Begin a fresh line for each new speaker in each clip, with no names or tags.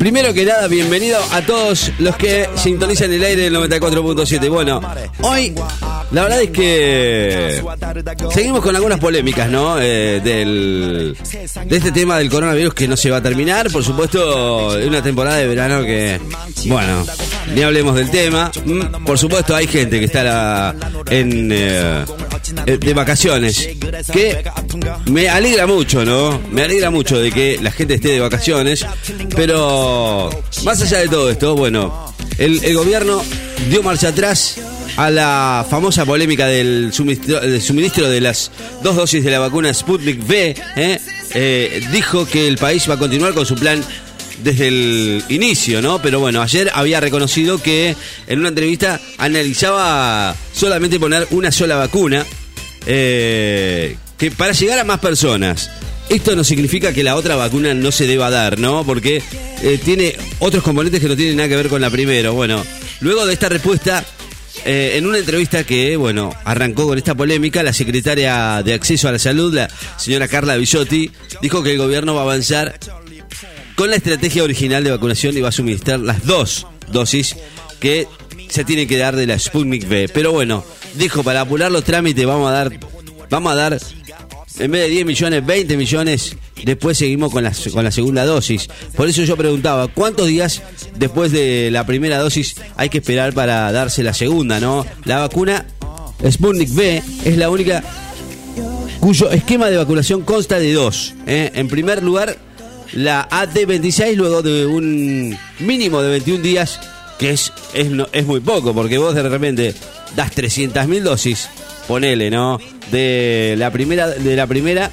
Primero que nada, bienvenido a todos los que sintonizan el aire del 94.7. Bueno, hoy la verdad es que seguimos con algunas polémicas, ¿no? Eh, del, de este tema del coronavirus que no se va a terminar. Por supuesto, es una temporada de verano que, bueno, ni hablemos del tema. Mm, Por supuesto, hay gente que está en, eh, eh, de vacaciones. Que me alegra mucho, ¿no? Me alegra mucho de que la gente esté de vacaciones. Pero más allá de todo esto, bueno, el, gobierno dio marcha atrás a la famosa polémica del suministro, del suministro de las dos dosis de la vacuna Sputnik V. ¿eh? Eh, dijo que el país va a continuar con su plan desde el inicio, ¿no? Pero bueno, ayer había reconocido que en una entrevista analizaba solamente poner una sola vacuna eh, que para llegar a más personas. Esto no significa que la otra vacuna no se deba dar, ¿no? Porque eh, tiene otros componentes que no tienen nada que ver con la primera. Bueno, luego de esta respuesta, eh, en una entrevista que, bueno, arrancó con esta polémica, la secretaria de Acceso a la Salud, la señora Carla Bisotti, dijo que el gobierno va a avanzar con la estrategia original de vacunación y va a suministrar las dos dosis que se tienen que dar de la Sputnik V. Pero bueno, dijo, para apurar los trámites vamos a dar, vamos a dar, en vez de 10 millones, 20 millones, después seguimos con la, con la segunda dosis. Por eso yo preguntaba, ¿cuántos días después de la primera dosis hay que esperar para darse la segunda, no? La vacuna Sputnik V es la única cuyo esquema de vacunación consta de dos. ¿eh? En primer lugar, la AT26 luego de un mínimo de 21 días, que es, es, es muy poco, porque vos de repente das 300.000 dosis, ponele, ¿no? De la primera, de la primera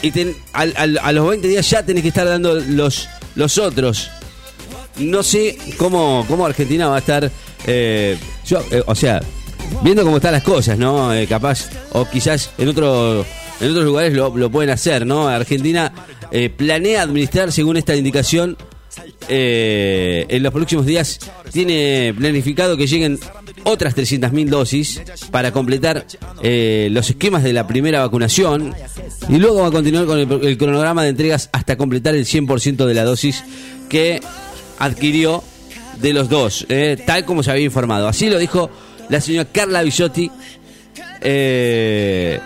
y a los 20 días ya tenés que estar dando los, los otros. No sé cómo, cómo Argentina va a estar, eh, yo, eh, o sea, viendo cómo están las cosas, ¿no? Eh, capaz, o quizás en otro en otros lugares lo, lo pueden hacer, ¿no? Argentina eh, planea administrar, según esta indicación, eh, en los próximos días tiene planificado que lleguen otras 300.000 dosis para completar eh, los esquemas de la primera vacunación y luego va a continuar con el, cronograma de entregas hasta completar el 100% de la dosis que adquirió de los dos, eh, tal como se había informado. Así lo dijo la señora Carla Bisotti. Eh,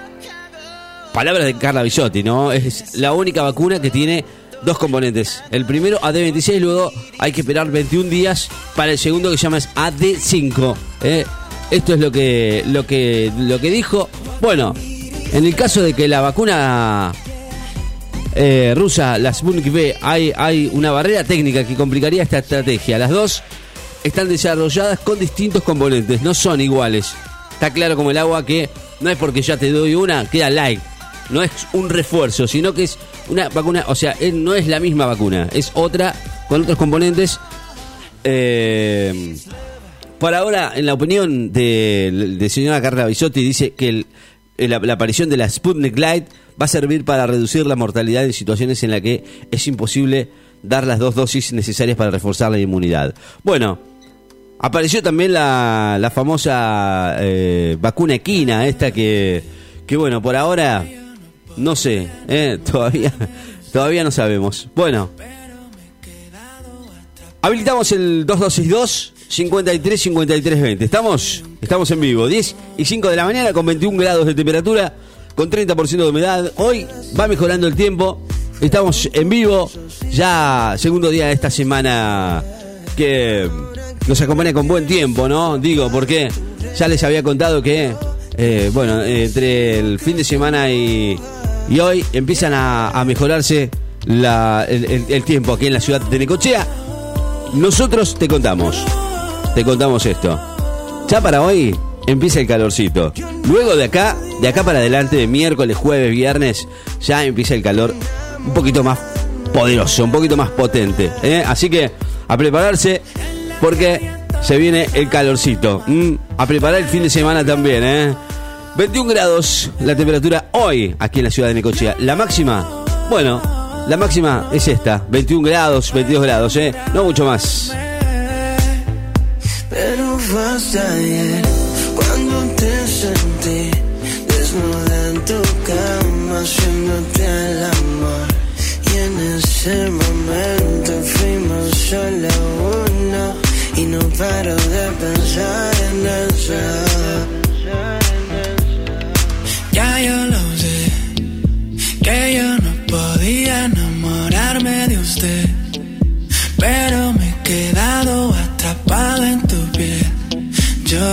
palabras de Carla Bisotti, ¿no? Es la única vacuna que tiene dos componentes. El primero AD26, luego hay que esperar 21 días para el segundo que se llama es AD5. ¿eh? Esto es lo que, lo que, lo que dijo. Bueno, en el caso de que la vacuna eh, rusa, la Sputnik V, hay, hay una barrera técnica que complicaría esta estrategia. Las dos están desarrolladas con distintos componentes, no son iguales. Está claro como el agua que no es porque ya te doy una, queda like. No es un refuerzo, sino que es una vacuna, o sea, no es la misma vacuna, es otra con otros componentes. Eh, por ahora, en la opinión de, de señora Carla Bisotti, dice que la, la aparición de la Sputnik Light va a servir para reducir la mortalidad en situaciones en las que es imposible dar las dos dosis necesarias para reforzar la inmunidad. Bueno, apareció también la, la famosa eh, vacuna equina, esta que, que bueno, por ahora no sé, eh, todavía, todavía no sabemos. Bueno, Habilitamos el 2262 53 53 20. ¿Estamos? Estamos en vivo. 10 y 5 de la mañana con 21 grados de temperatura, con 30% de humedad. Hoy va mejorando el tiempo. Estamos en vivo. Ya segundo día de esta semana que nos acompaña con buen tiempo, ¿no? Digo, porque ya les había contado que, eh, bueno, entre el fin de semana y, y hoy empiezan a, a mejorarse la- el, tiempo aquí en la ciudad de Necochea. Nosotros te contamos, te contamos esto. Ya para hoy empieza el calorcito. Luego de acá, de acá para adelante, de miércoles, jueves, viernes, ya empieza el calor un poquito más poderoso, un poquito más potente. ¿eh? Así que a prepararse porque se viene el calorcito. ¿m? A preparar el fin de semana también. ¿eh? 21 grados la temperatura hoy aquí en la ciudad de Necochea. La máxima, bueno, la máxima es esta, 21 grados, 22 grados, ¿eh? No mucho más.
Pero vas ayer, cuando te sentí desnuda en tu cama, haciéndote el amor. Y en ese momento fuimos solo uno, y no paro de pensar en eso. Que yo no podía enamorarme de usted, pero me he quedado atrapado en tu piel. Yo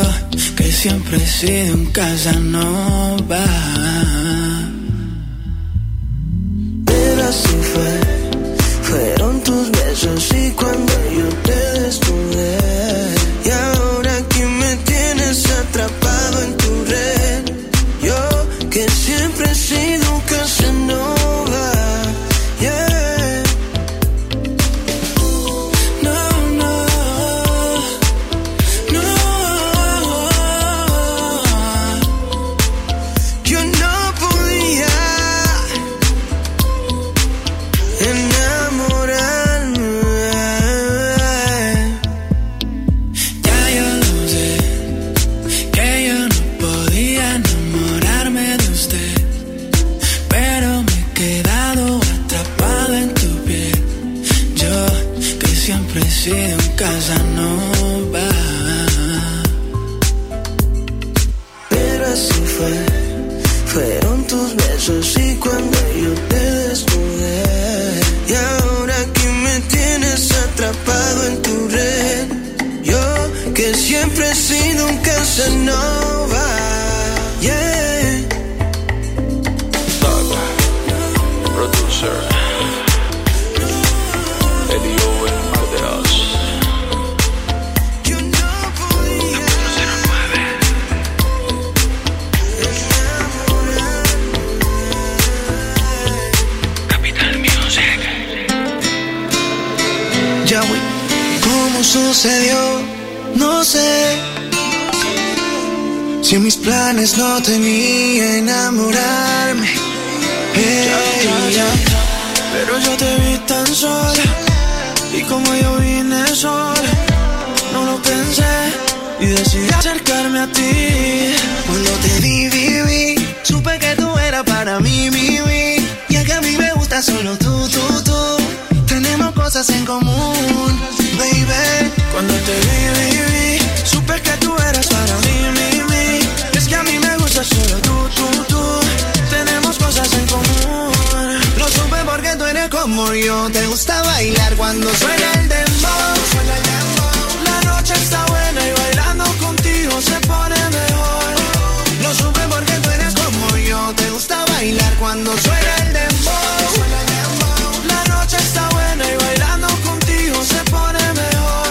que siempre he sido un Casanova. Pero así fue, fueron tus besos y cuando yo te cuando suena el dembow. La noche está buena y bailando contigo se pone mejor.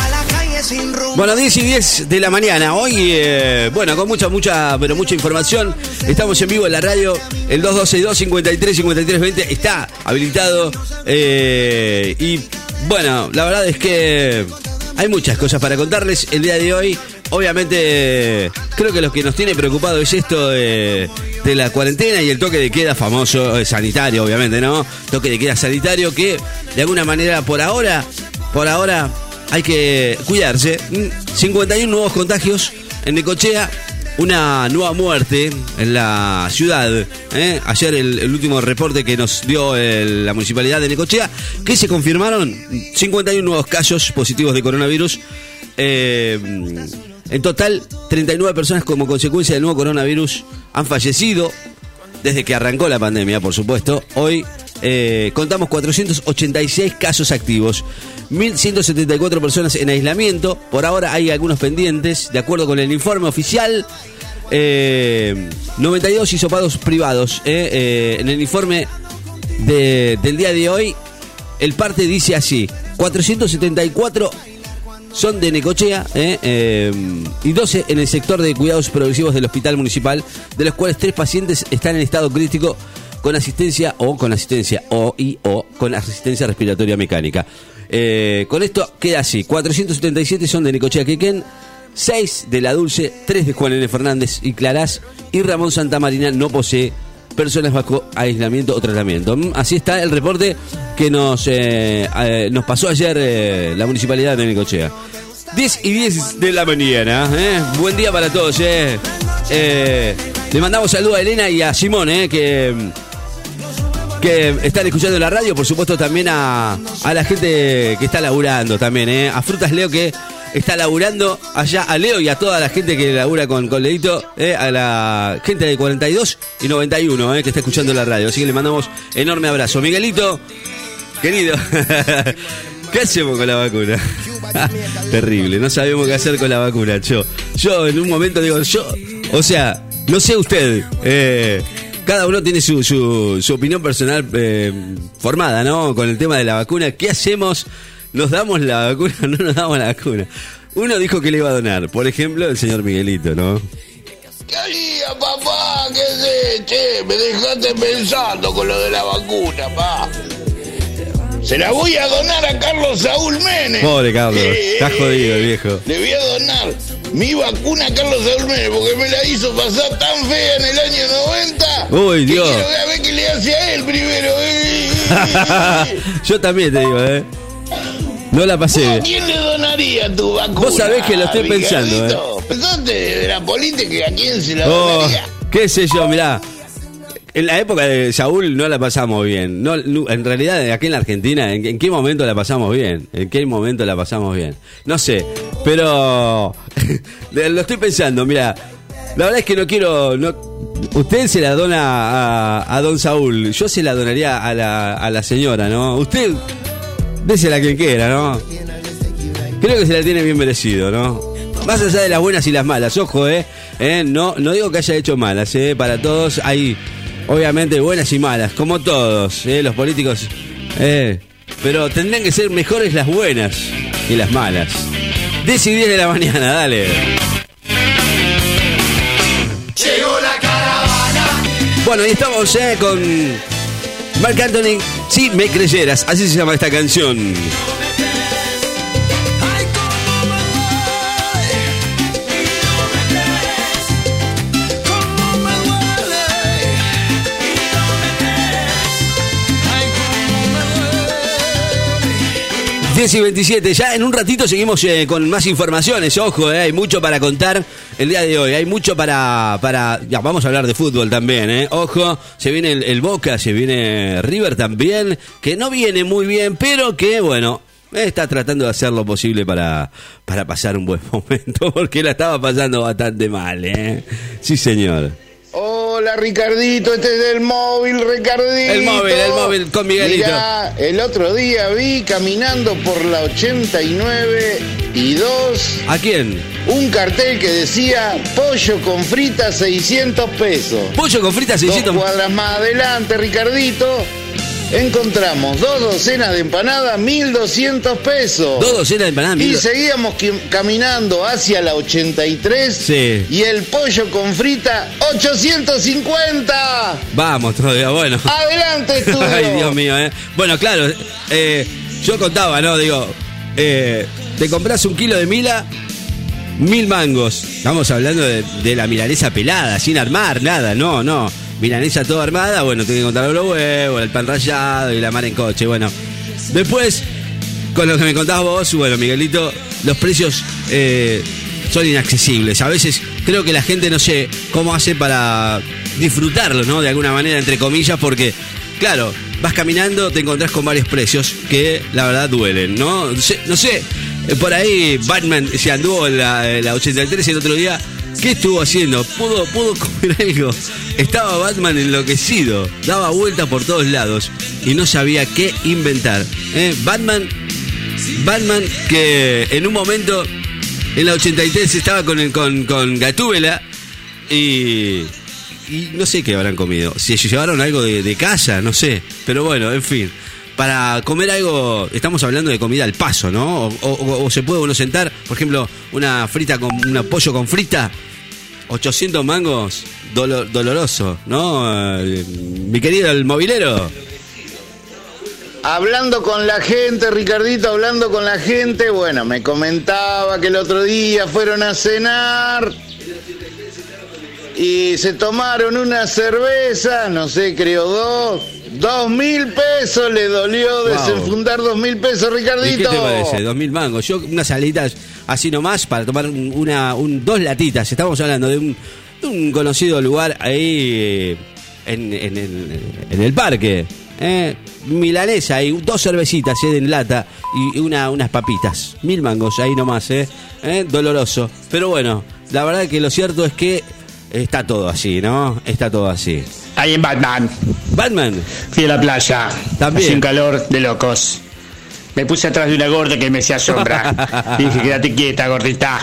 A la calle sin rumbo.
Bueno, 10 y 10 de la mañana. Hoy, eh, bueno, con mucha, mucha, pero mucha información. Estamos en vivo en la radio. El 2262 53 53 20 está habilitado. eh, y bueno, la verdad es que hay muchas cosas para contarles el día de hoy. Obviamente, creo que lo que nos tiene preocupado es esto de, la cuarentena y el toque de queda famoso, eh, sanitario, obviamente, ¿no? Toque de queda sanitario que, de alguna manera, por ahora, por ahora, hay que cuidarse. Mm, 51 nuevos contagios en Necochea. Una nueva muerte en la ciudad. ¿eh? Ayer el, último reporte que nos dio el- la municipalidad de Necochea, que se confirmaron 51 nuevos casos positivos de coronavirus. Eh, en total, 39 personas como consecuencia del nuevo coronavirus han fallecido desde que arrancó la pandemia, por supuesto. Hoy eh, contamos 486 casos activos, 1.174 personas en aislamiento. Por ahora hay algunos pendientes, de acuerdo con el informe oficial. eh, 92 hisopados privados. eh, eh, en el informe de- del día de hoy, el parte dice así: 474 son de Necochea eh, eh, y 12 en el sector de cuidados progresivos del Hospital Municipal, de los cuales tres pacientes están en estado crítico con asistencia o con asistencia o y o con asistencia respiratoria mecánica. Eh, con esto queda así: 477 son de Necochea Quequén, 6 de La Dulce, 3 de Juan N. Fernández y Clarás y Ramón Santamarina no posee personas bajo aislamiento o tratamiento. Mm, Así está el reporte que nos, eh, nos pasó ayer eh, la municipalidad de Necochea. 10 y 10 de la mañana. ¿eh? Buen día para todos. le mandamos saludos a Elena y a Simón, que, que están escuchando la radio. Por supuesto, también a, a la gente que está laburando también. A Frutas Leo que está laburando allá a Leo y a toda la gente que labura con, con Leito, eh, a la gente de 42 y 91 eh, que está escuchando la radio. Así que le mandamos enorme abrazo. Miguelito, querido, ¿qué hacemos con la vacuna? Terrible, no sabemos qué hacer con la vacuna. Yo, yo en un momento digo, yo, o sea, no sé usted, eh, cada uno tiene su, su, su opinión personal eh, formada, ¿no? Con el tema de la vacuna. ¿Qué hacemos? ¿Nos damos la vacuna o no nos damos la vacuna? Uno dijo que le iba a donar, por ejemplo, el señor Miguelito, ¿no?
¿Qué haría, papá? ¿Qué sé? Che, me dejaste pensando con lo de la vacuna, pa. Se la voy a donar a Carlos Saúl Menes.
Pobre Carlos, está jodido el viejo.
Le voy a donar mi vacuna a Carlos Saúl Menes porque me la hizo pasar tan fea en el año 90.
Uy,
que
Dios.
Quiero ver a ver qué le hace a él primero. eh.
Yo también te digo, ¿eh? No la pasé
¿A quién le donaría tu vacuna?
Vos sabés que lo estoy pensando, ¿eh?
¿Pensaste de la política a quién se la
Oh,
donaría?
qué sé yo, mirá. En la época de Saúl no la pasamos bien. No, en realidad, aquí en la Argentina, ¿en, en qué momento la pasamos bien? ¿En qué momento la pasamos bien? No sé, pero lo estoy pensando, mira. La verdad es que no quiero. No, usted se la dona a, a don Saúl. Yo se la donaría a la, a la señora, ¿no? Usted, désela quien quiera, ¿no? Creo que se la tiene bien merecido, ¿no? Más allá de las buenas y las malas, ojo, ¿eh? ¿Eh? No, no digo que haya hecho malas, ¿eh? Para todos hay, obviamente, buenas y malas, como todos, ¿eh? Los políticos, ¿eh? Pero tendrían que ser mejores las buenas que las malas. 10 y 10 de la mañana, dale.
Llegó la caravana.
Bueno, y estamos ¿eh? con Marc Anthony, si me creyeras, así se llama esta canción. 10 y 27, ya en un ratito seguimos eh, con más informaciones, ojo, eh, hay mucho para contar el día de hoy, hay mucho para, para, ya vamos a hablar de fútbol también, eh, ojo, se viene el, Boca, se viene River también, que no viene muy bien, pero que bueno, está tratando de hacer lo posible para, para pasar un buen momento, porque la estaba pasando bastante mal, eh. Sí, señor.
Hola Ricardito, este es del móvil, Ricardito.
El móvil, el móvil con Miguelito.
Mirá, el otro día vi caminando por la 89 y 2
¿A quién?
un cartel que decía pollo con frita 600 pesos.
Pollo con fritas 600.
Dos cuadras más adelante, Ricardito, encontramos dos docenas de empanadas, 1200 pesos.
Dos docenas de empanadas,
Y
mil-
seguíamos qui- caminando hacia la 83
Sí.
y el pollo con frita 850.
Vamos todavía, bueno.
Adelante, estudio.
Ay, Dios mío, ¿eh? Bueno, claro, eh, yo contaba, ¿no? Digo, eh, te compras un kilo de mila, mil mangos. Estamos hablando de, de la milanesa pelada, sin armar, nada, no, no. Milanesa toda armada, bueno, tengo que contar los huevos, el pan rallado y la mar en coche, bueno. Después, con lo que me contabas vos, bueno, Miguelito, los precios eh, son inaccesibles. A veces creo que la gente no sé cómo hace para disfrutarlo, ¿no? De alguna manera, entre comillas, porque, claro, vas caminando, te encontrás con varios precios que la verdad duelen, ¿no? No sé, no sé, eh, por ahí Batman se anduvo en la, en la 83 el otro día. ¿Qué estuvo haciendo? ¿Pudo, pudo comer algo? Estaba Batman enloquecido, daba vueltas por todos lados y no sabía qué inventar. ¿eh? Batman Batman que en un momento en la 83 estaba con, con, Gatúbela y, y no sé qué habrán comido. Si llevaron algo de, casa, no sé. Pero bueno, en fin. Para comer algo, estamos hablando de comida al paso, ¿no? O se puede uno sentar, por ejemplo, una frita con un pollo con frita, 800 mangos, dolo- doloroso, ¿no? Eh, Mi querido el movilero.
Hablando con la gente, Ricardito, hablando con la gente, bueno, me comentaba que el otro día fueron a cenar y se tomaron una cerveza, no sé, creo dos, dos mil pesos le dolió
Wow.
desenfundar dos mil pesos,
¿Y
Ricardito.
qué te parece? Dos mil mangos. Yo unas alitas así nomás para tomar un- una, un, dos latitas. Estamos hablando de un, de un conocido lugar ahí eh, en, en el, en el parque. ¿eh? Milanesa y dos cervecitas ¿eh? en lata y una, unas papitas. Mil mangos ahí nomás, ¿eh? ¿Eh? Doloroso. Pero bueno, la verdad que lo cierto es que está todo así, ¿no? Está todo así.
Ahí en Batman.
Batman,
Fui a la playa.
También.
Un calor de locos. Me puse atrás de una gorda que me hacía sombra. Y dije, quédate quieta, gordita.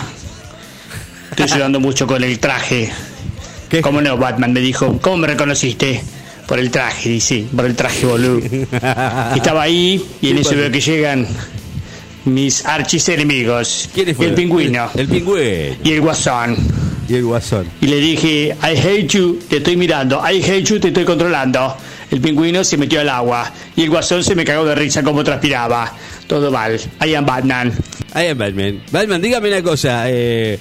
Estoy sudando mucho con el traje.
¿Qué?
¿Cómo no, Batman? Me dijo, ¿cómo me reconociste? Por el traje, dice, por el traje, boludo. Y estaba ahí y en
¿Qué
eso veo que llegan mis archis enemigos.
¿quiénes fueron?
El pingüino.
El pingüino.
Y el guasón.
Y el guasón.
Y le dije, I hate you, te estoy mirando. I hate you, te estoy controlando. El pingüino se metió al agua. Y el guasón se me cagó de risa como transpiraba. Todo mal. I am Batman.
Ahí es Batman. Batman, dígame una cosa. eh,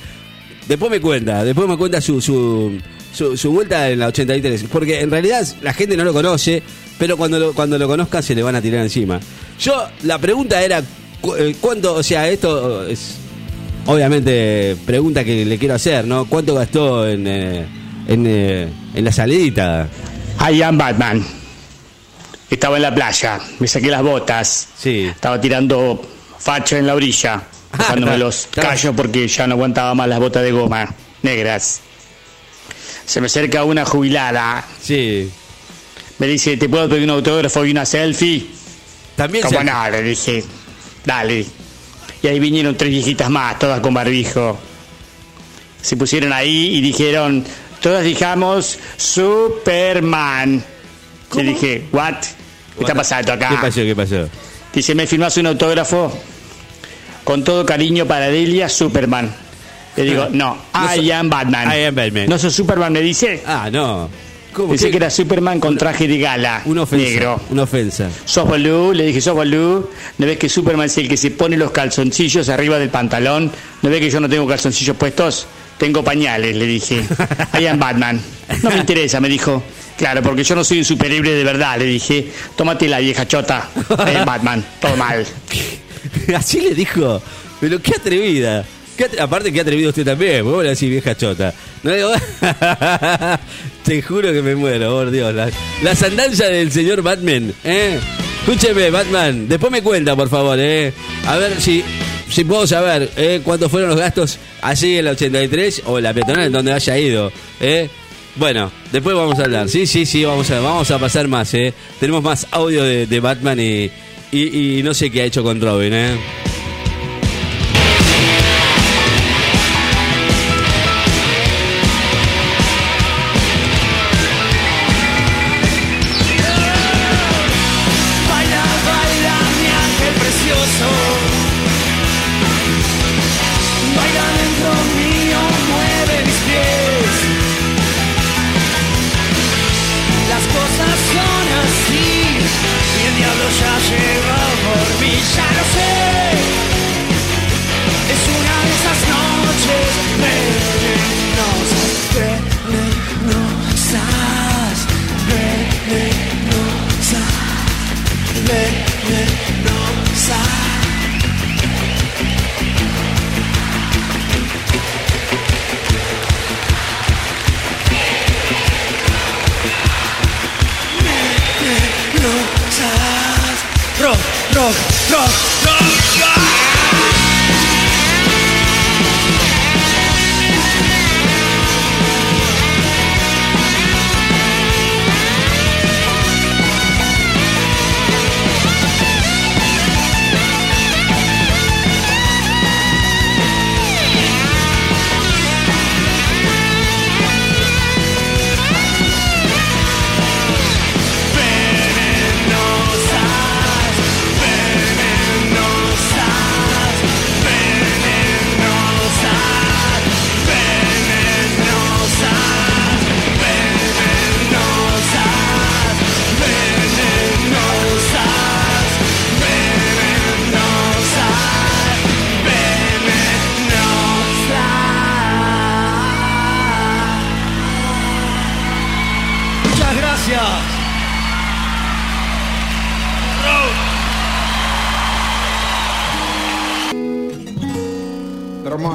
después me cuenta, después me cuenta su, su, su, vuelta en la 83. Porque en realidad la gente no lo conoce, pero cuando lo, cuando lo conozcan se le van a tirar encima. Yo, la pregunta era, eh, ¿cuánto, o sea, esto es obviamente pregunta que le quiero hacer, ¿no? ¿Cuánto gastó en, eh, en, en la salidita?
I am Batman. Estaba en la playa. Me saqué las botas.
Sí.
Estaba tirando facha en la orilla.
Ah,
Dejándome
está-
los callos porque ya no aguantaba más las botas de goma. Negras. Se me acerca una jubilada.
Sí.
Me dice, ¿te puedo pedir un autógrafo y una selfie?
También
Como no, le dije, dale. Y ahí vinieron tres viejitas más, todas con barbijo. Se pusieron ahí y dijeron, todas dijamos Superman. Le dije, what? ¿Qué está pasando acá?
¿Qué pasó? ¿Qué pasó?
Dice, ¿me firmas un autógrafo? Con todo cariño para Delia, Superman. Le digo, no,
No
I am Batman.
I am Batman.
¿No sos Superman? Me dice.
Ah, no. ¿Qué?
que era Superman con traje de gala.
Una ofensa.
Negro.
Una ofensa.
¿Sos boludo? Le dije, ¿sos boludo? ¿No ves que Superman es el que se pone los calzoncillos arriba del pantalón? ¿No ves que yo no tengo calzoncillos puestos? Tengo pañales, le dije. I am Batman. No me interesa, me dijo. Claro, porque yo no soy un superhéroe de verdad, le dije. Tómate la vieja chota. I am Batman. Todo mal.
Así le dijo. Pero qué atrevida. Aparte, qué atrevido usted también. Vos le decís vieja chota. No digo- Te juro que me muero, por Dios. La- Las del señor Batman. ¿eh? Escúcheme, Batman. Después me cuenta, por favor. ¿eh? A ver si, si puedo saber ¿eh? cuántos fueron los gastos así en la 83 o la peatonal donde haya ido. ¿eh? Bueno, después vamos a hablar. Sí, sí, sí, vamos a, vamos a pasar más. ¿eh? Tenemos más audio de, de Batman y, y, y no sé qué ha hecho con Robin. ¿eh?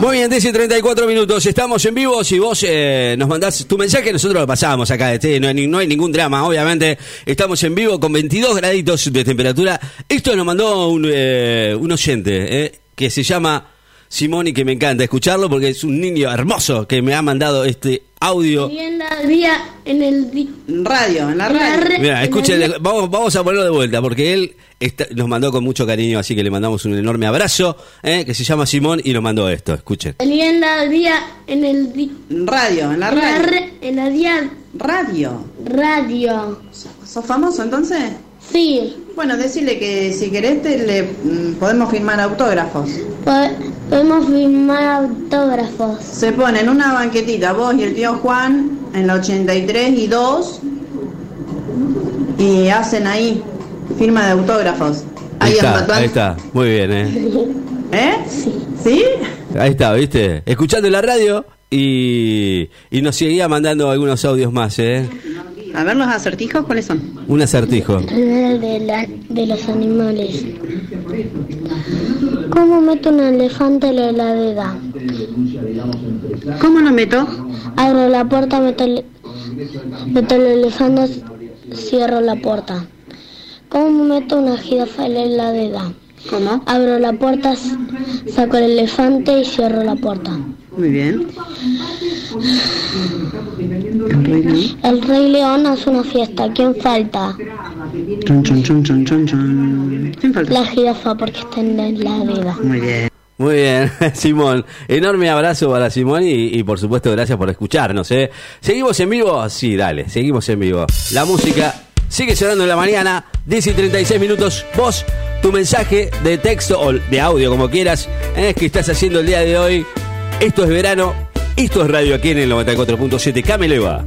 Muy bien, 10 y 34 minutos. Estamos en vivo. Si vos eh, nos mandás tu mensaje, nosotros lo pasamos acá. Este, no, no hay ningún drama, obviamente. Estamos en vivo con 22 graditos de temperatura. Esto nos mandó un, eh, un oyente eh, que se llama Simón y que me encanta escucharlo porque es un niño hermoso que me ha mandado este audio.
en la vía en el di-
Radio, en la
en
radio.
Mira,
en
escuchen, vamos, vamos a ponerlo de vuelta porque él está- nos mandó con mucho cariño, así que le mandamos un enorme abrazo, eh, que se llama Simón y nos mandó esto. Escuchen.
salía en la vía en el di-
Radio, en la
en la
radio.
en la vía
Radio.
radio.
¿Sos famoso entonces?
Sí,
Bueno, decirle que si querés te le mm, podemos firmar autógrafos.
po- podemos firmar autógrafos.
Se ponen una banquetita, vos y el tío Juan, en la 83 y 2, y hacen ahí firma de autógrafos.
Ahí
Ahí,
está, ahí está, muy bien, eh.
¿Eh? ¿Sí?
Ahí está, ¿viste? Escuchando la radio y, y nos seguía mandando algunos audios más, ¿eh?
A ver los acertijos, ¿cuáles son?
Un acertijo.
El de, la- de los animales. ¿Cómo meto un elefante en la heladera?
¿Cómo lo meto?
Abro la puerta, meto el, meto el elefante, cierro la puerta. ¿Cómo meto una jirafa en la heladera?
¿Cómo?
Abro la puerta, saco el elefante y cierro la puerta.
Muy bien.
El Rey León hace una fiesta. ¿Quién falta?
Chon, chon, chon, chon, chon, chon. ¿Quién falta?
La jirafa porque está en la heladera.
Muy bien.
Muy bien, Simón. Enorme abrazo para Simón y, y, por supuesto gracias por escucharnos, ¿eh? ¿Seguimos en vivo? Sí, dale, seguimos en vivo. La música sigue sonando en la mañana, 10 y 36 minutos. Vos, tu mensaje de texto o de audio, como quieras, ¿eh? que estás haciendo el día de hoy. Esto es verano, esto es radio aquí en el 94.7. Cameleva.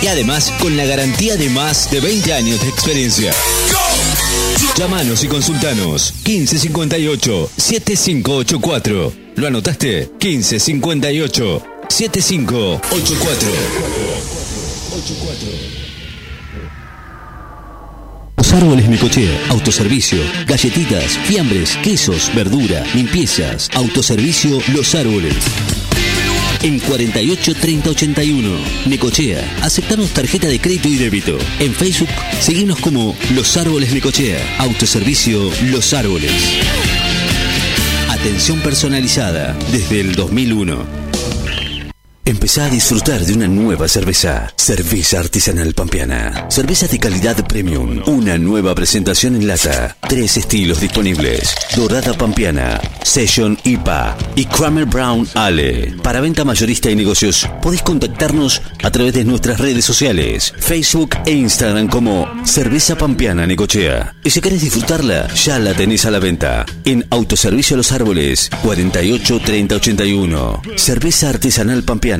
Y además con la garantía de más de 20 años de experiencia. Llámanos y consultanos 1558 7584. ¿Lo anotaste? 1558 7584. Árboles Necochea, autoservicio, galletitas, fiambres, quesos, verdura, limpiezas, autoservicio Los Árboles. En 48 30 81. Necochea. Aceptamos tarjeta de crédito y débito. En Facebook, seguimos como Los Árboles Necochea. Autoservicio Los Árboles. Atención personalizada desde el 2001. Empezá a disfrutar de una nueva cerveza. Cerveza artesanal pampeana. Cerveza de calidad premium. Una nueva presentación en lata. Tres estilos disponibles. Dorada pampeana, Session IPA y Kramer Brown Ale. Para venta mayorista y negocios, podés contactarnos a través de nuestras redes sociales, Facebook e Instagram como Cerveza Pampeana Necochea. Y si querés disfrutarla, ya la tenés a la venta. En Autoservicio Los Árboles, 48 30 81. Cerveza artesanal pampeana.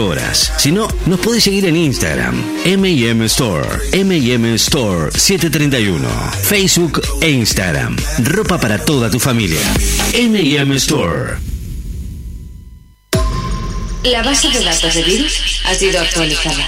horas. Si no, nos podés seguir en Instagram. M&M Store. M&M Store 731. Facebook e Instagram. Ropa para toda tu familia. M&M Store.
La base de datos de virus ha sido actualizada.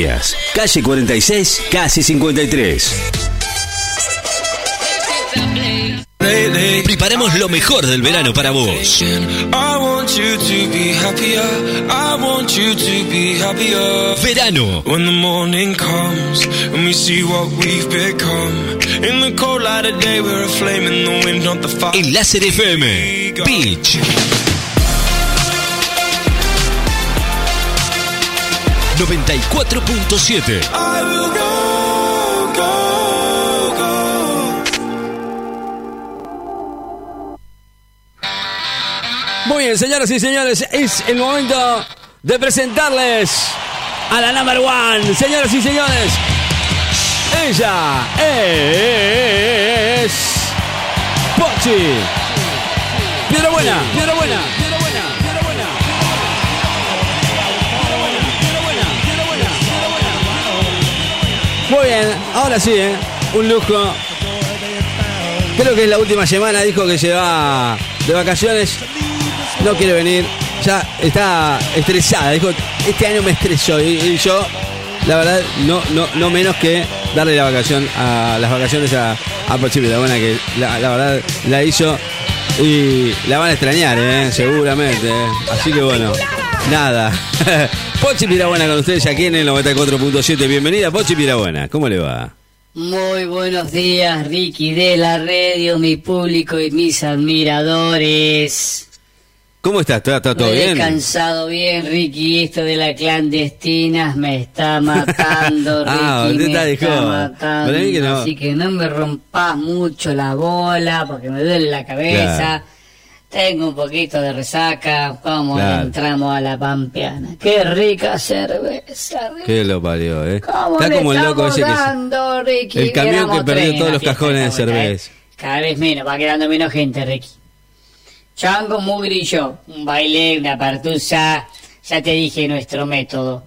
calle 46, casi 53. Preparamos lo mejor del verano para vos.
I want you to be happier. I want you to be happier.
Verano.
When the morning comes
94.7.
I will go, go, go.
Muy bien, señoras y señores, es el momento de presentarles a la number one. Señoras y señores, ella es Pochi. Piedra buena, piedra buena, Muy bien, ahora sí, ¿eh? un lujo. Creo que es la última semana, dijo que se va de vacaciones. No quiere venir. Ya está estresada. Dijo, este año me estresó. Y, yo, la verdad, no, no, no menos que darle la vacación a las vacaciones a, a Pochi buena que la, la verdad la hizo y la van a extrañar, ¿eh? seguramente. ¿eh? Así que bueno, nada. Pochi Pirabuena con ustedes aquí en el 94.7. Bienvenida, Pochi Pirabuena. ¿Cómo le va?
Muy buenos días, Ricky de la radio, mi público y mis admiradores.
¿Cómo estás? ¿Está, está todo
Me he
bien?
descansado bien, Ricky. Esto de la clandestina me está matando, Ricky.
Ah, usted está
me está
joda.
matando.
Que no.
Así que no me rompas mucho la bola porque me duele la cabeza.
Claro.
Tengo un poquito de resaca. Vamos,
Claro.
entramos a la pampeana. Qué rica cerveza, Ricky.
¿Qué lo parió, eh?
¿Cómo
Está como el loco ese que
Ricky?
El camión que perdió todos los cajones de
vuelta,
cerveza.
¿eh? Cada vez menos, va quedando menos gente, Ricky. Chango, Mugri y yo. Un baile, una partusa. Ya te dije nuestro método.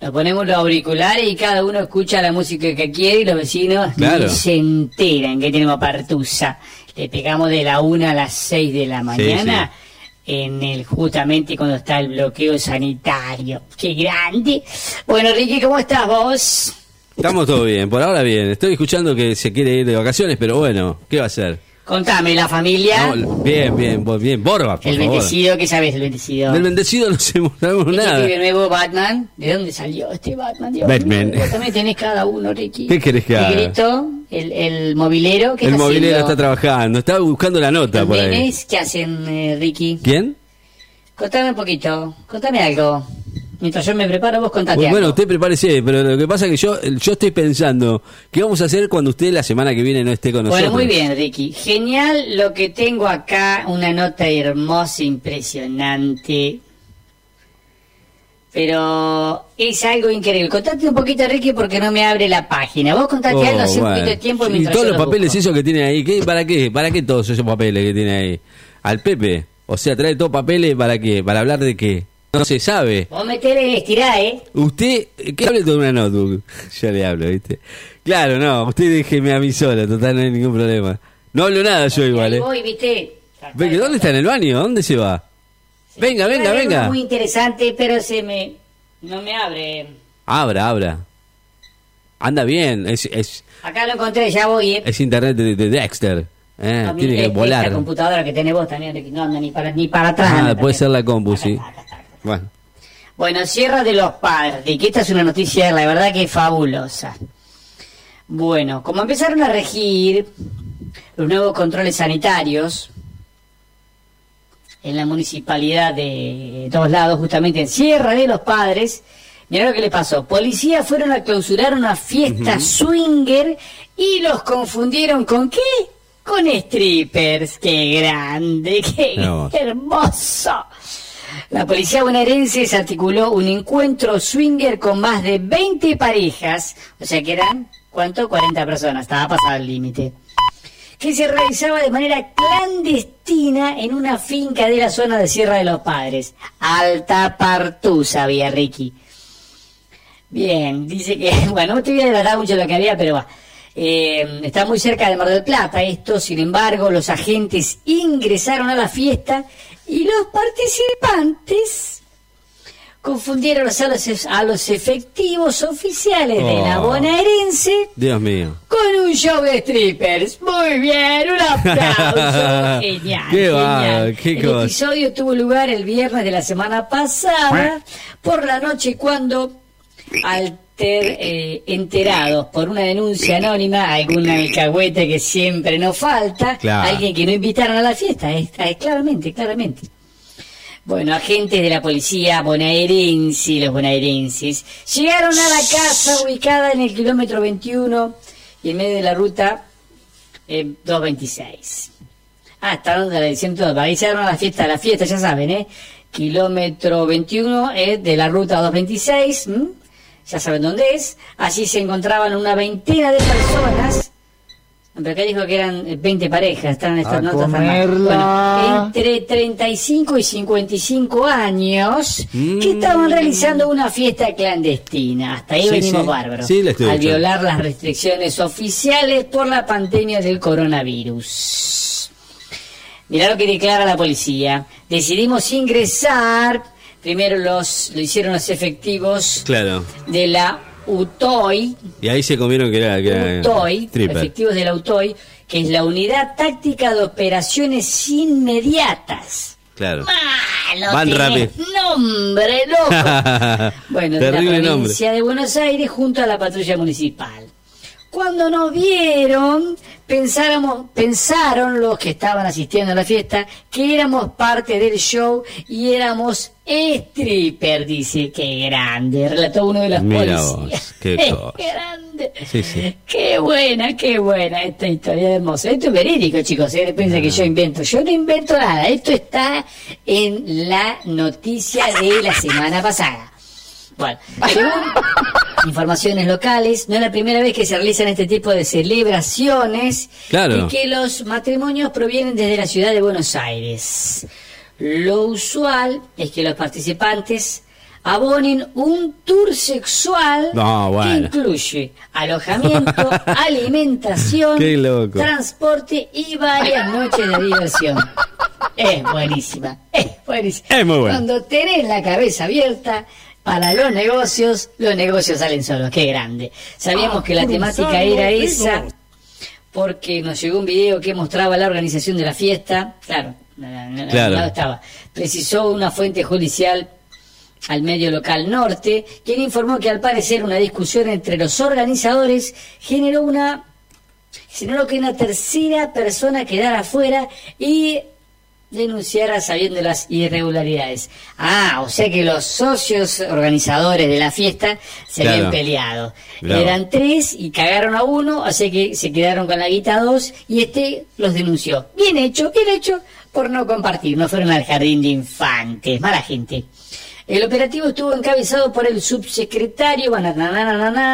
Nos ponemos los auriculares y cada uno escucha la música que quiere y los vecinos
Claro.
se enteran que tenemos partusa. Le pegamos de la una a las seis de la mañana. En el, justamente cuando está el bloqueo sanitario. ¡Qué grande! Bueno, Ricky, ¿cómo estás vos?
Estamos todo bien, por ahora bien. Estoy escuchando que se quiere ir de vacaciones, pero bueno, ¿qué va a hacer?
Contame, la familia.
No, bien, bien, bien, Borba, por
el
favor.
bendecido, ¿qué sabes del bendecido?
Del bendecido no sabemos
¿Este
nada.
pibe nuevo Batman? ¿De dónde salió este Batman? Dios
Batman.
mío, también tenés cada uno, Ricky.
¿Qué querés que haga?
El grito, el, el movilero, ¿qué
El
está
movilero está
haciendo?
trabajando, está buscando la nota
¿Los
por ahí.
qué hacen, eh, Ricky?
¿Quién?
Contame un poquito, contame algo. Mientras yo me preparo, vos contate
Bueno, bueno, usted prepárese, pero lo que pasa es que yo, yo estoy pensando, ¿qué vamos a hacer cuando usted la semana que viene no esté con nosotros?
Bueno, muy bien, Ricky. Genial lo que tengo acá, una nota hermosa, impresionante. Pero es algo increíble. Contate un poquito, Ricky, porque no me abre la página. Vos contate
Oh,
algo hace un
bueno.
poquito de tiempo
Y
mientras
todos
yo
los
lo
papeles
busco.
esos que tiene ahí, ¿qué, ¿para qué? ¿Para qué todos esos papeles que tiene ahí? ¿Al Pepe? O sea, trae todos papeles para qué? ¿Para hablar de qué? No se sabe.
Vos metele, estirá, ¿eh?
Usted, ¿qué hable de una notebook? Yo le hablo, ¿viste? Claro, no, usted déjeme a mí sola, total, no hay ningún problema. No hablo nada yo igual, ¿eh?
voy, ¿viste?
Que, ¿Dónde está en el baño? ¿Dónde se va? Venga, venga, venga.
Muy interesante, pero se me... No me abre.
Abra, abra. Anda bien, es, es,
Acá lo encontré, ya voy, ¿eh?
es internet de, de Dexter. ¿eh?
A mí,
Tiene que volar.
Esta computadora que tenés vos también, no anda ni para, ni para atrás.
Ah, puede ser la compu, sí. Bueno,
Bueno, Sierra de los Padres, Ricky, esta es una noticia, la verdad que fabulosa. Bueno, como empezaron a regir los nuevos controles sanitarios en la municipalidad de dos lados, justamente en Sierra de los Padres, mirá lo que le pasó. Policías fueron a clausurar una fiesta swinger y los confundieron con qué? Con strippers. ¡Qué grande! ¡Qué hermoso! La policía bonaerense desarticuló un encuentro swinger con más de 20 parejas, o sea que eran, ¿cuánto? 40 personas, estaba pasado el límite. Que se realizaba de manera clandestina en una finca de la zona de Sierra de los Padres. Alta Partusa, había Ricky. Bien, dice que, bueno, no te voy a mucho lo que había, pero va. Eh, está muy cerca de Mar del Plata esto, sin embargo, los agentes ingresaron a la fiesta y los participantes confundieron a los, a los efectivos oficiales de la
Oh.
bonaerense
Dios mío.
con un show de strippers. Muy bien, un aplauso. genial,
Qué
genial.
va, qué
el
cosa.
episodio tuvo lugar el viernes de la semana pasada por la noche cuando al ter, eh, enterados por una denuncia anónima, algún alcahuete que siempre nos falta,
Claro.
alguien que no invitaron a la fiesta, es- es claramente, claramente. Bueno, agentes de la policía bonaerense, los bonaerenses, llegaron a la casa ubicada en el kilómetro 21 y en medio de la ruta eh, 226. Ah, estaban de la edición todo. Ahí llegaron a la fiesta, a la fiesta, ya saben, ¿eh? Kilómetro 21 es de la ruta 226, ¿m? Ya saben dónde es. Allí se encontraban una veintena de personas. Pero acá dijo que eran eh, 20 parejas, están estas
A
notas. Bueno, entre 35 y 55 años
Mm.
que estaban realizando una fiesta clandestina. Hasta ahí
Sí,
venimos
sí.
bárbaros.
Sí,
al violar las restricciones oficiales por la pandemia del coronavirus. Mirá lo que declara la policía. Decidimos ingresar. Primero los lo hicieron los efectivos
Claro.
de la UTOI,
Y ahí se comieron que era, que era
UTOI, efectivos de la UTOI, que es la Unidad Táctica de Operaciones Inmediatas.
Claro.
Ah, no
Van rápido.
Nombre, loco. Bueno, de la
Terrible nombre.
provincia de Buenos Aires junto a la patrulla municipal. Cuando nos vieron, pensáramos, pensaron los que estaban asistiendo a la fiesta que éramos parte del show y éramos stripper, dice. Qué grande, relató uno de los
Mira
policías.
vos, qué
grande.
Sí, sí.
Qué buena, qué buena esta historia hermosa. Esto es verídico, chicos. ¿eh? Piensa que yo invento. Yo no invento nada. Esto está en la noticia de la semana pasada. Bueno, según informaciones locales, no es la primera vez que se realizan este tipo de celebraciones
Claro.
y que los matrimonios provienen desde la ciudad de Buenos Aires. Lo usual es que los participantes abonen un tour sexual
No,
que incluye alojamiento, alimentación, transporte y varias noches de diversión. Es buenísima, es buenísima.
Es muy buena.
Cuando tenés la cabeza abierta para los negocios, los negocios salen solos. Qué grande. Sabíamos que la temática era esa porque nos llegó un video que mostraba la organización de la fiesta. Claro,
Claro.
lado estaba. Precisó una fuente judicial al medio local norte, quien informó que al parecer una discusión entre los organizadores generó una generó que una tercera persona quedara afuera y denunciara sabiendo las irregularidades. Ah, o sea que los socios organizadores de la fiesta se
Claro.
habían peleado.
Claro.
Eran tres y cagaron a uno, así que se quedaron con la guita dos y este los denunció. Bien hecho, bien hecho por no compartir, no fueron al jardín de infantes, mala gente. El operativo estuvo encabezado por el subsecretario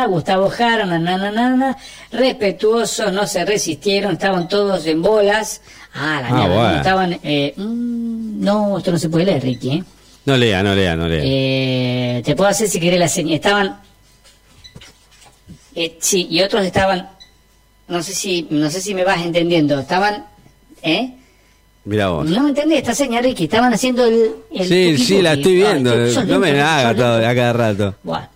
Gustavo Jara, nananana, respetuosos, no se resistieron, estaban todos en bolas. Ah, la
Ah, bueno.
estaban... eh, mm, no, esto no se puede leer, Ricky, ¿eh?
No lea, no lea, no lea.
Eh, te puedo hacer si querés la señal. Estaban. eh, sí, y otros estaban. No sé si, no sé si me vas entendiendo. Estaban, ¿eh?
Mira vos.
No me entendés esta señal, Ricky. Estaban haciendo el. el
Sí, sí, la estoy viendo. No me haga todo a cada rato.
Bueno.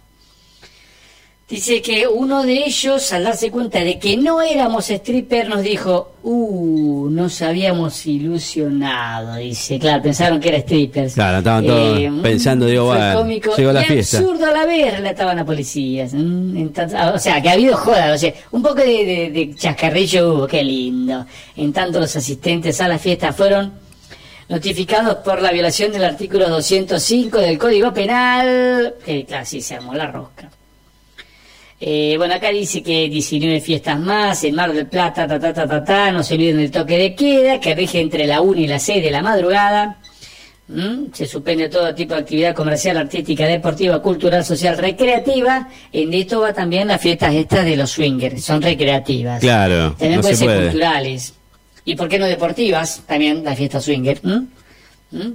Dice que uno de ellos, al darse cuenta de que no éramos stripper, nos dijo, uh, nos habíamos ilusionado. Dice, claro, pensaron que era strippers.
Claro, estaban todos
mm,
pensando, digo, bueno,
cómico
llegó la
y
fiesta.
absurdo a la vez, relataban a policías. Entonces, o sea, que ha habido joda, o sea, un poco de, de- de chascarrillo hubo, qué lindo. En tanto, los asistentes a la fiesta fueron notificados por la violación del artículo 205 del Código Penal, que claro, sí se armó la rosca. Eh, bueno, acá dice que 19 fiestas más en Mar del Plata, ta, ta, ta, ta, ta, no se olviden del toque de queda, que rige entre la 1 y las 6 de la madrugada. ¿Mm? Se suspende todo tipo de actividad comercial, artística, deportiva, cultural, social, recreativa. En esto va también las fiestas estas de los swingers, son recreativas.
Claro,
También
no
pueden
se
ser
puede.
culturales. ¿Y por qué no deportivas? También la fiesta swinger. ¿Mm? ¿Mm?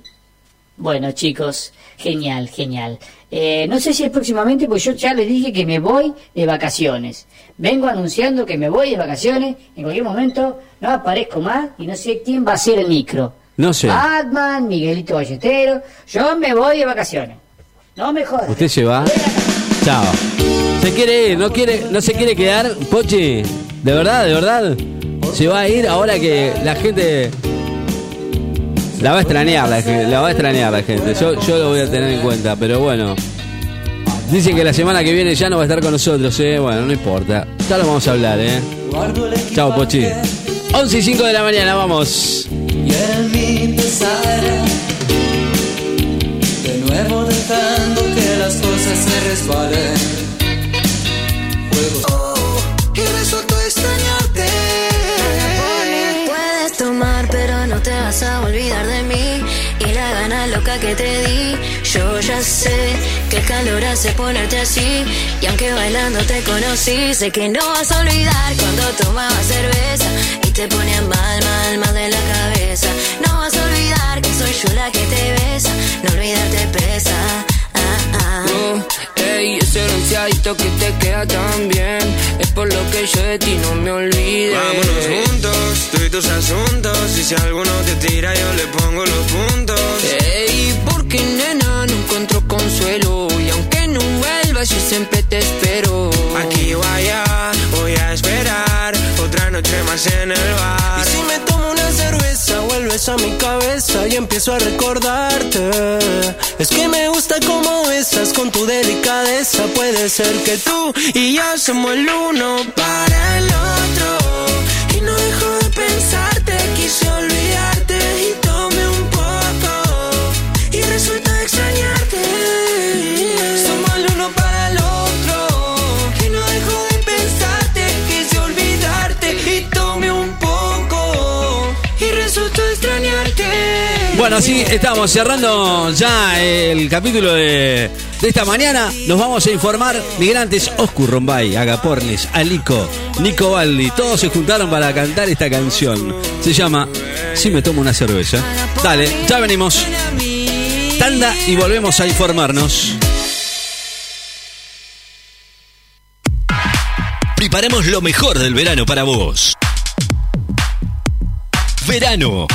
Bueno, chicos, genial, genial. Eh, no sé si es próximamente, pues yo ya les dije que me voy de vacaciones. Vengo anunciando que me voy de vacaciones. En cualquier momento no aparezco más y no sé quién va a ser el micro.
No sé.
Batman, Miguelito Ballestero. Yo me voy de vacaciones. No me jodas.
¿Usted se va? Chao. ¿Se quiere ir? ¿No, quiere, ¿No se quiere quedar, Pochi? ¿De verdad, de verdad? ¿Se va a ir ahora que la gente... La va a extrañar la gente, la va a extrañar la gente. Yo, yo lo voy a tener en cuenta, pero bueno. Dicen que la semana que viene ya no va a estar con nosotros, ¿eh? Bueno, no importa. Ya lo vamos a hablar, ¿eh? Chao, Pochi. 11 y 5 de la mañana, vamos.
Y en mi pesar De nuevo dejando que las cosas se resbalen
te vas a olvidar de mí. Y la gana loca que te di. Yo ya sé que el calor hace ponerte así. Y aunque bailando te conocí, sé que no vas a olvidar cuando tomabas cerveza. Y te ponía mal, mal, mal de la cabeza. No vas a olvidar que soy yo la que te besa. No olvidarte pesa. Ah, ah.
Oh, ey, ese bronceadito que te queda tan bien Es por lo que yo de ti no me olvido
Vámonos juntos, y tus asuntos. Y si alguno te tira yo le pongo los puntos.
Ey, porque nena no encuentro consuelo. Y aunque no vuelvas yo siempre te espero.
Aquí vaya, voy a esperar Otra noche más en el bar. Y si me tomo una cerveza Vuelves a mi cabeza y empiezo a recordarte. Es que me gusta como estás con tu delicadeza. Puede ser que tú y yo somos el uno para el otro Y no dejo de pensarte, quise olvidarte
Así estamos cerrando ya el capítulo de, esta mañana. Nos vamos a informar. Migrantes, Oscar Rombay, Agapornis, Alico, Nico Baldi, todos se juntaron para cantar esta canción. Se llama Si me tomo una cerveza. Dale, ya venimos. Tanda y volvemos a informarnos.
Preparamos lo mejor del verano para vos. Verano.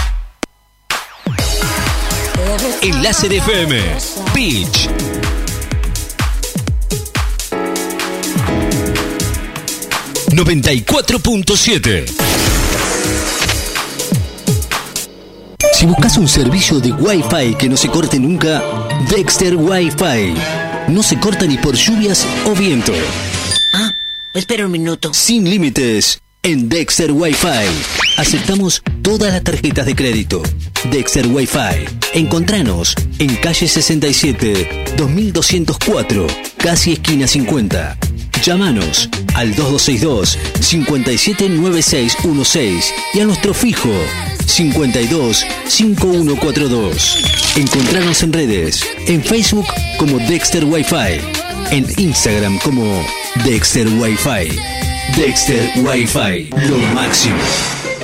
En Láser FM. Beach. ...94.7... Si buscas un servicio de Wi-Fi que no se corte nunca, Dexter Wi-Fi. No se corta ni por lluvias o viento.
Ah, espera un minuto.
Sin límites en Dexter Wi-Fi. Aceptamos todas las tarjetas de crédito. Dexter Wi-Fi. Encontranos en calle 67, 2204, casi esquina 50. Llámanos al 2262 579616 y a nuestro fijo 52 5142. Encontranos en redes, en Facebook como Dexter Wi-Fi, en Instagram como Dexter Wi-Fi. Dexter Wi-Fi, lo máximo.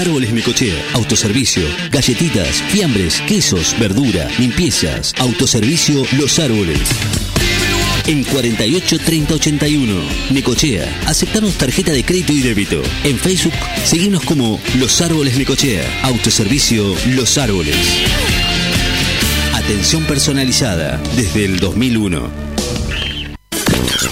Árboles Micochea, autoservicio, galletitas, fiambres, quesos, verdura, limpiezas, autoservicio Los Árboles. en 48 30 81. Necochea, aceptamos tarjeta de crédito y débito. En Facebook, seguimos como Los Árboles Necochea. Autoservicio Los Árboles. Atención personalizada desde el 2001.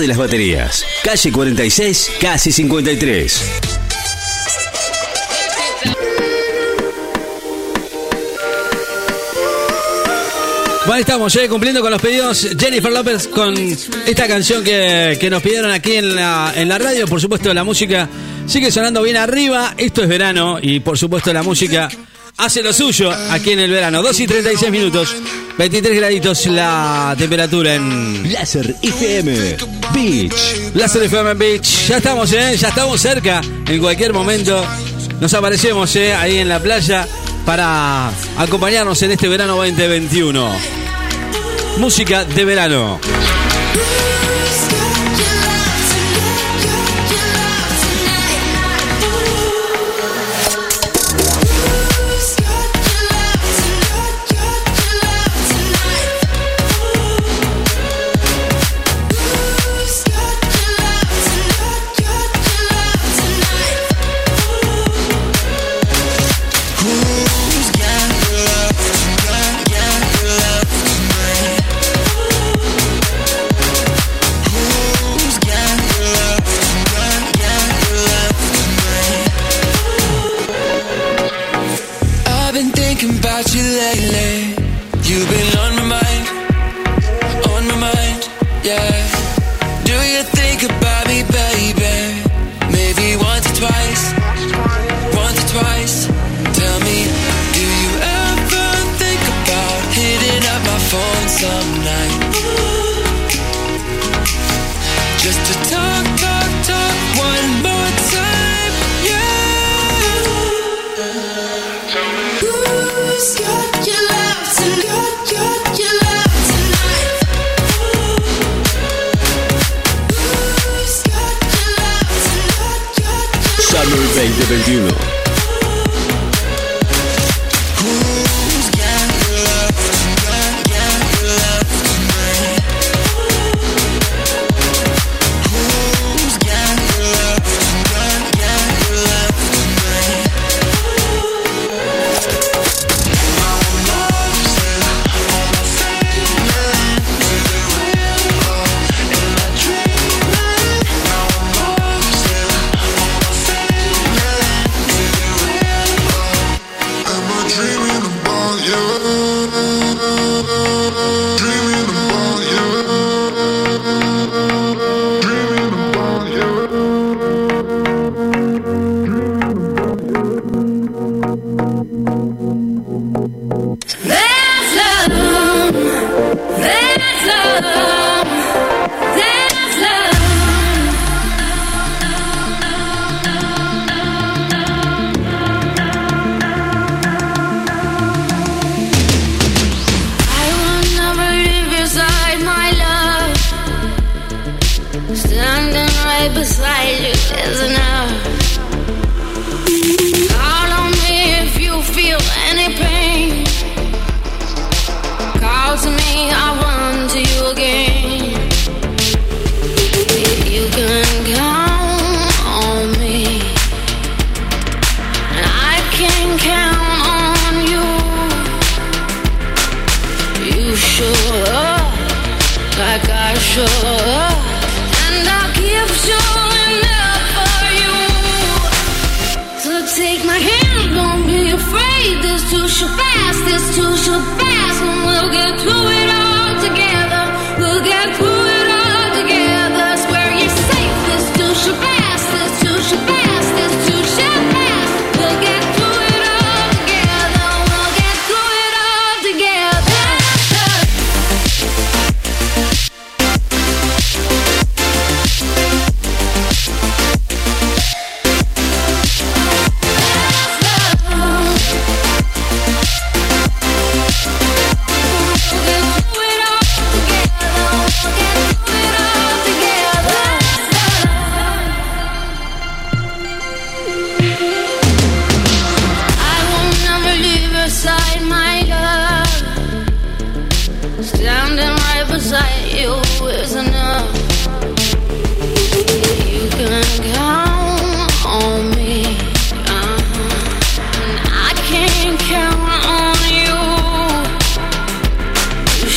de las Baterías, calle 46, casi 53.
Bueno, estamos, eh, cumpliendo con los pedidos. Jennifer López con esta canción que, que nos pidieron aquí en la, en la radio. Por supuesto, la música sigue sonando bien arriba. Esto es verano y, por supuesto, la música hace lo suyo aquí en el verano. 2 y 36 minutos, 23 graditos la temperatura en
Láser FM Beach.
Láser FM Beach. Ya estamos, ¿eh? Ya estamos cerca. En cualquier momento nos aparecemos, ¿eh? Ahí en la playa para acompañarnos en este verano 2021. Música de verano.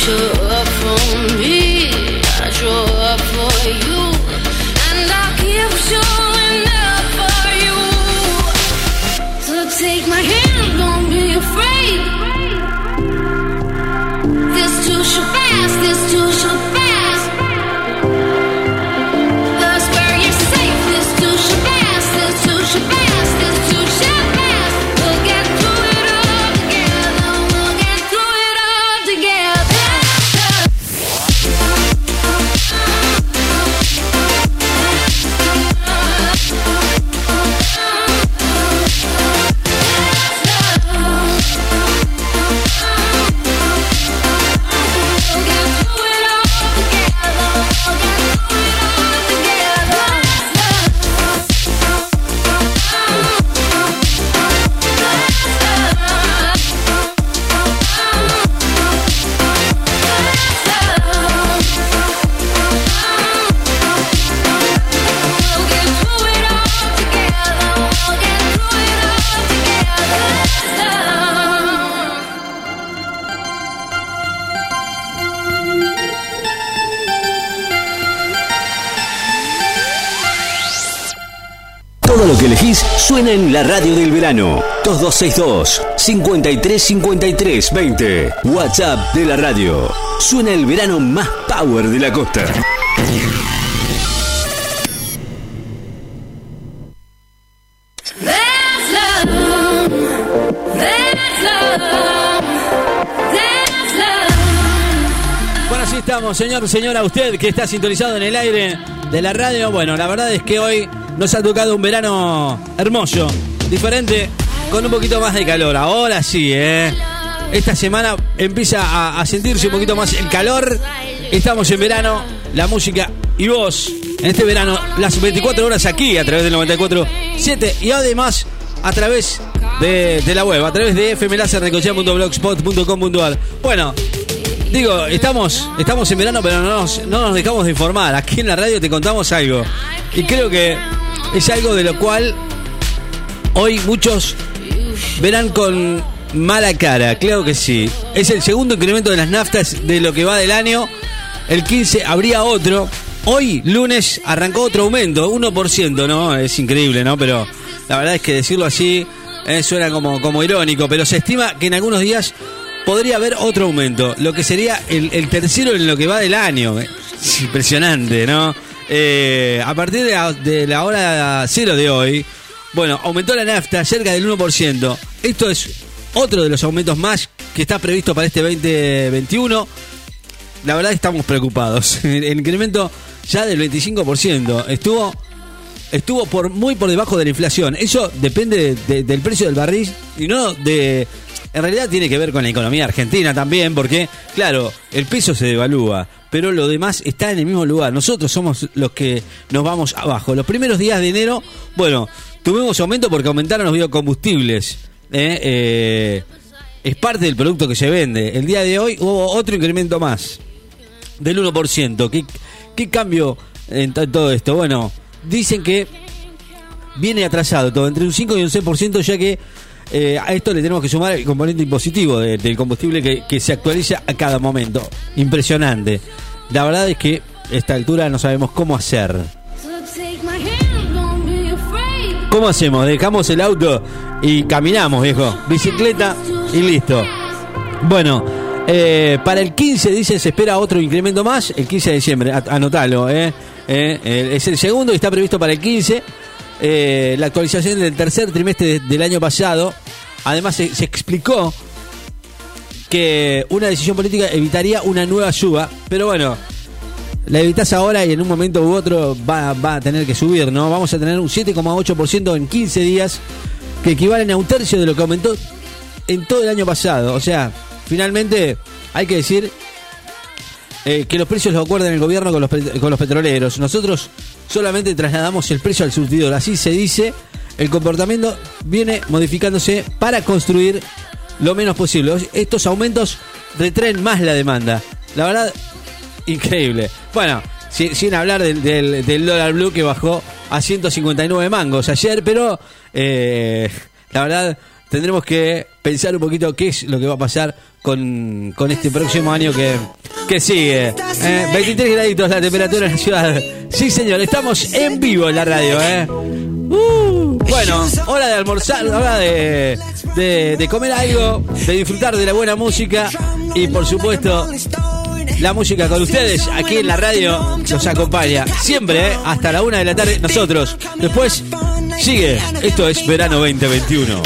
You
suena en la radio del verano. 2262 5353 20. WhatsApp de la radio. Suena el verano más power de la costa.
Bueno, así estamos, señor, señora, usted que está sintonizado en el aire de la radio. Bueno, la verdad es que hoy nos ha tocado un verano hermoso, diferente, con un poquito más de calor. Ahora sí, ¿eh? Esta semana empieza a, sentirse un poquito más el calor. Estamos en verano, la música y vos. En este verano, las 24 horas aquí a través del 94.7 y además a través de, de la web, a través de fmlaserrecochea.blogspot.com.ar. Bueno, Digo, estamos, estamos en verano, pero no nos, no nos dejamos de informar. Aquí en la radio te contamos algo. Y creo que es algo de lo cual hoy muchos verán con mala cara. Claro que sí. Es el segundo incremento de las naftas de lo que va del año. El 15 habría otro. Hoy, lunes, arrancó otro aumento, 1%, ¿no? Es increíble, ¿no? Pero la verdad es que decirlo así eh, suena como, como irónico. Pero se estima que en algunos días podría haber otro aumento, lo que sería el, el tercero en lo que va del año. Es impresionante, ¿no? Eh, a partir de la, hora cero de hoy, bueno, aumentó la nafta cerca del 1%. Esto es otro de los aumentos más que está previsto para este 2021. La verdad estamos preocupados. El incremento ya del 25%. Estuvo estuvo por muy por debajo de la inflación. Eso depende de- de- del precio del barril y no de... En realidad tiene que ver con la economía argentina también, porque, claro, el peso se devalúa, pero lo demás está en el mismo lugar. Nosotros somos los que nos vamos abajo. Los primeros días de enero, bueno, tuvimos aumento porque aumentaron los biocombustibles. ¿eh? Eh, es parte del producto que se vende. El día de hoy hubo otro incremento más del 1%. ¿Qué, qué cambio en to- todo esto? Bueno, dicen que viene atrasado todo, entre un 5 y un 6%, ya que eh, a esto le tenemos que sumar el componente impositivo de- del combustible que, que se actualiza a cada momento. Impresionante. La verdad es que a esta altura no sabemos cómo hacer. ¿Cómo hacemos? Dejamos el auto y caminamos, viejo. Bicicleta y listo. Bueno, eh, para el 15 dice se espera otro incremento más, el 15 de diciembre, anotalo, eh, es el segundo y está previsto para el 15. Eh, la actualización del tercer trimestre de- del año pasado. Además se, explicó que una decisión política evitaría una nueva suba, pero bueno, la evitas ahora y en un momento u otro va, va a tener que subir, ¿no? Vamos a tener un 7,8% en 15 días, que equivalen a un tercio de lo que aumentó en todo el año pasado. O sea, finalmente hay que decir eh, que los precios los acuerdan el gobierno con los, con los petroleros. Nosotros solamente trasladamos el precio al surtidor. Así se dice, el comportamiento viene modificándose para construir lo menos posible. Estos aumentos retraen más la demanda.
La verdad, increíble. Bueno, sin, hablar del, del, dólar blue que bajó a 159 mangos ayer, pero eh, la verdad tendremos que pensar un poquito qué es lo que va a pasar con, con este próximo año que, que sigue. Eh, 23 graditos la temperatura en la ciudad. Sí, señor, estamos en vivo en la radio, ¿eh? Uh, bueno, hora de almorzar, hora de, de, comer algo, de disfrutar de la buena música y, por supuesto, la música con ustedes aquí en la radio nos acompaña siempre ¿eh? hasta la una de la tarde nosotros después sigue esto es verano 2021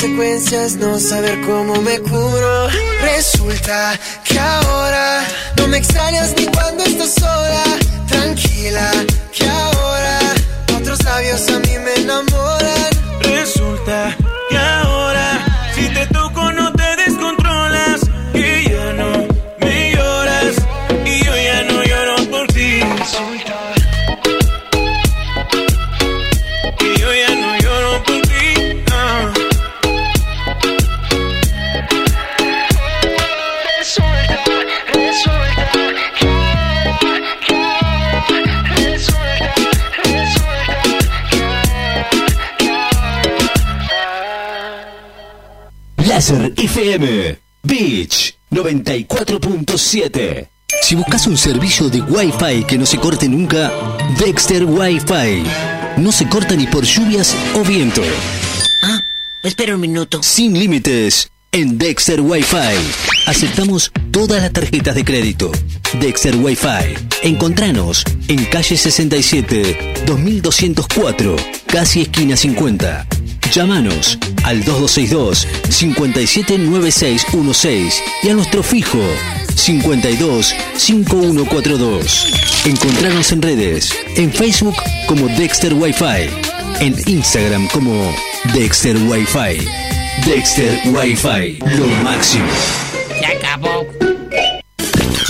consecuencia es no saber cómo me curo. Resulta que ahora no me extrañas ni cuando estás sola.
94.7 Si buscas un servicio de Wi-Fi que no se corte nunca, Dexter Wi-Fi. No se corta ni por lluvias o viento.
Ah, espera un minuto.
Sin límites en Dexter Wi-Fi. Aceptamos todas las tarjetas de crédito. Dexter Wi-Fi. Encontranos en calle 67, 2204, casi esquina 50. Llámanos al 2262 579616 y a nuestro fijo 52 5142. Encontranos en redes, en Facebook como Dexter Wi-Fi, en Instagram como Dexter Wi-Fi. Dexter Wi-Fi, lo máximo.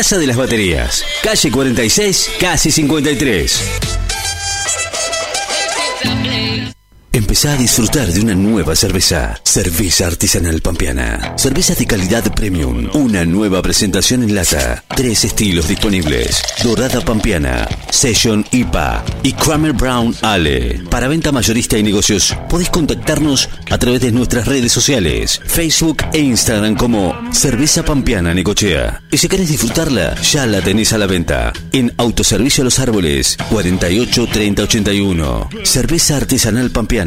de las Baterías, calle 46, casi 53. Empezá a disfrutar de una nueva cerveza. Cerveza artesanal pampeana. Cervezas de calidad premium. Una nueva presentación en lata. Tres estilos disponibles. Dorada pampeana, Session IPA y Kramer Brown Ale. Para venta mayorista y negocios, podéis contactarnos a través de nuestras redes sociales, Facebook e Instagram como Cerveza Pampeana Necochea. Y si querés disfrutarla, ya la tenés a la venta en Autoservicio Los Árboles 48 30 81. Cerveza artesanal pampeana.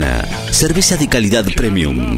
Cerveza de calidad premium.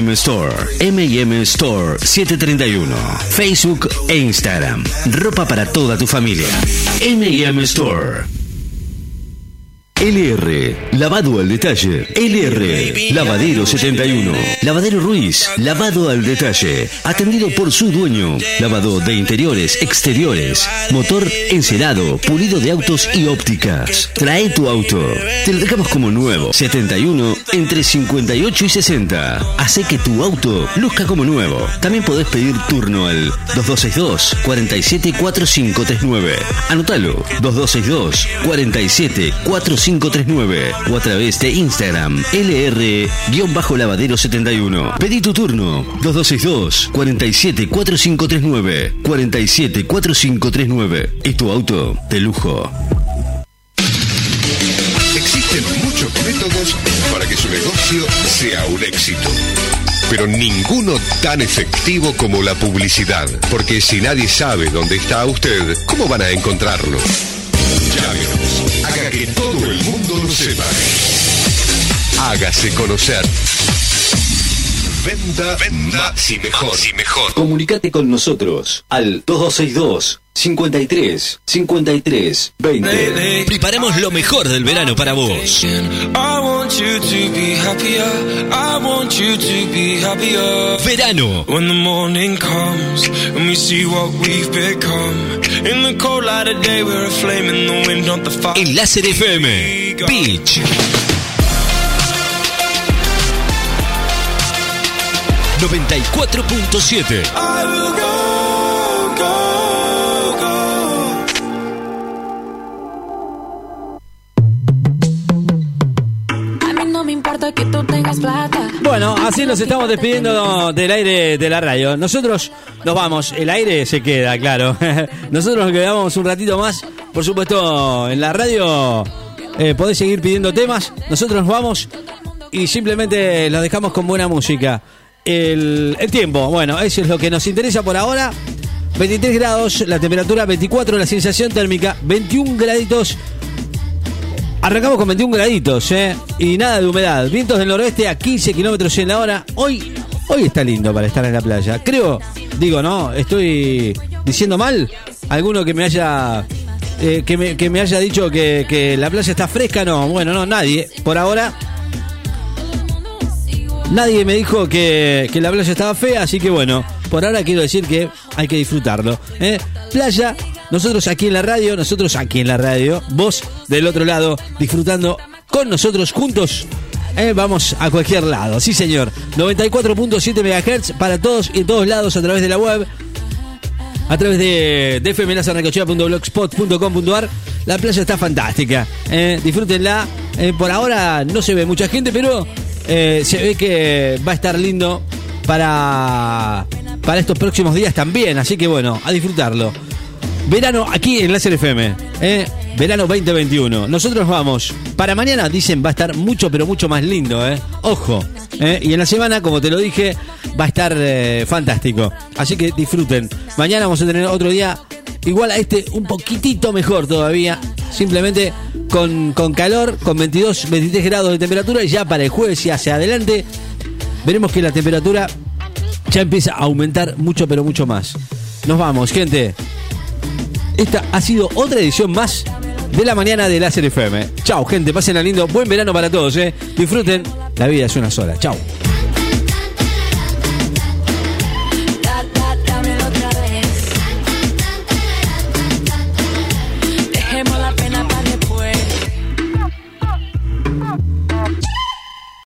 Store, M&M Store 731, Facebook e Instagram. Ropa para toda tu familia. M&M Store. LR, lavado al detalle. LR, lavadero 71. Lavadero Ruiz, lavado al detalle. Atendido por su dueño. Lavado de interiores, exteriores. Motor encerado, pulido de autos y ópticas. Trae tu auto. Te lo dejamos como nuevo. 71 entre 58 y 60. Hace que tu auto luzca como nuevo. También podés pedir turno al 2262 474539. Anotalo 2262 474539 o a través de Instagram LR-lavadero71. Pedí tu turno 2262 474539 474539 y tu auto de lujo.
Existen muchos métodos para que su negocio sea un éxito. Pero ninguno tan efectivo como la publicidad. Porque si nadie sabe dónde está usted, ¿cómo van a encontrarlo? Que todo el mundo lo sepa. Hágase conocer. Venta, venta, y mejor. y mejor.
Comunicate con nosotros al 2262 53 53 20.
Preparamos lo mejor del verano para vos.
I want you to be happier. I want you to be happier.
Verano.
When the morning comes
94.7.
que tú tengas plata.
Bueno, así nos estamos despidiendo del aire de la radio. Nosotros nos vamos, el aire se queda, claro. Nosotros nos quedamos un ratito más. Por supuesto, en la radio eh, podés seguir pidiendo temas. Nosotros nos vamos y simplemente los dejamos con buena música. El, el tiempo, bueno, eso es lo que nos interesa por ahora. 23 grados, la temperatura 24, la sensación térmica 21 graditos. Arrancamos con 21 graditos, ¿eh? Y nada de humedad. Vientos del noroeste a 15 kilómetros en la hora. Hoy, hoy está lindo para estar en la playa. Creo, digo, ¿no? Estoy diciendo mal. Alguno que me haya. eh, que, me, que me haya dicho que, que la playa está fresca, no. Bueno, no, nadie. Por ahora. Nadie me dijo que, que la playa estaba fea, así que bueno, por ahora quiero decir que hay que disfrutarlo. ¿eh? Playa, nosotros aquí en la radio, nosotros aquí en la radio, vos del otro lado, disfrutando con nosotros juntos. ¿eh? Vamos a cualquier lado, sí señor. 94.7 MHz para todos y todos lados a través de la web. A través de, de La playa está fantástica. ¿eh? Disfrútenla. Eh, por ahora no se ve mucha gente, pero eh, se ve que va a estar lindo para, para estos próximos días también. Así que bueno, a disfrutarlo. Verano aquí en Láser FM. ¿eh? Verano 2021. Nosotros vamos. Para mañana dicen va a estar mucho, pero mucho más lindo. ¿eh? Ojo. ¿eh? Y en la semana, como te lo dije, va a estar fantástico. Así que disfruten. Mañana vamos a tener otro día igual a este, un poquitito mejor todavía. Simplemente con, con calor, con 22, 23 grados de temperatura. Y ya para el jueves y hacia adelante, veremos que la temperatura ya empieza a aumentar mucho, pero mucho más. Nos vamos, gente. Esta ha sido otra edición más de la mañana de Láser FM. Chao, gente, pasen lindo. Buen verano para todos, ¿eh? Disfruten. La vida es una sola. Chao.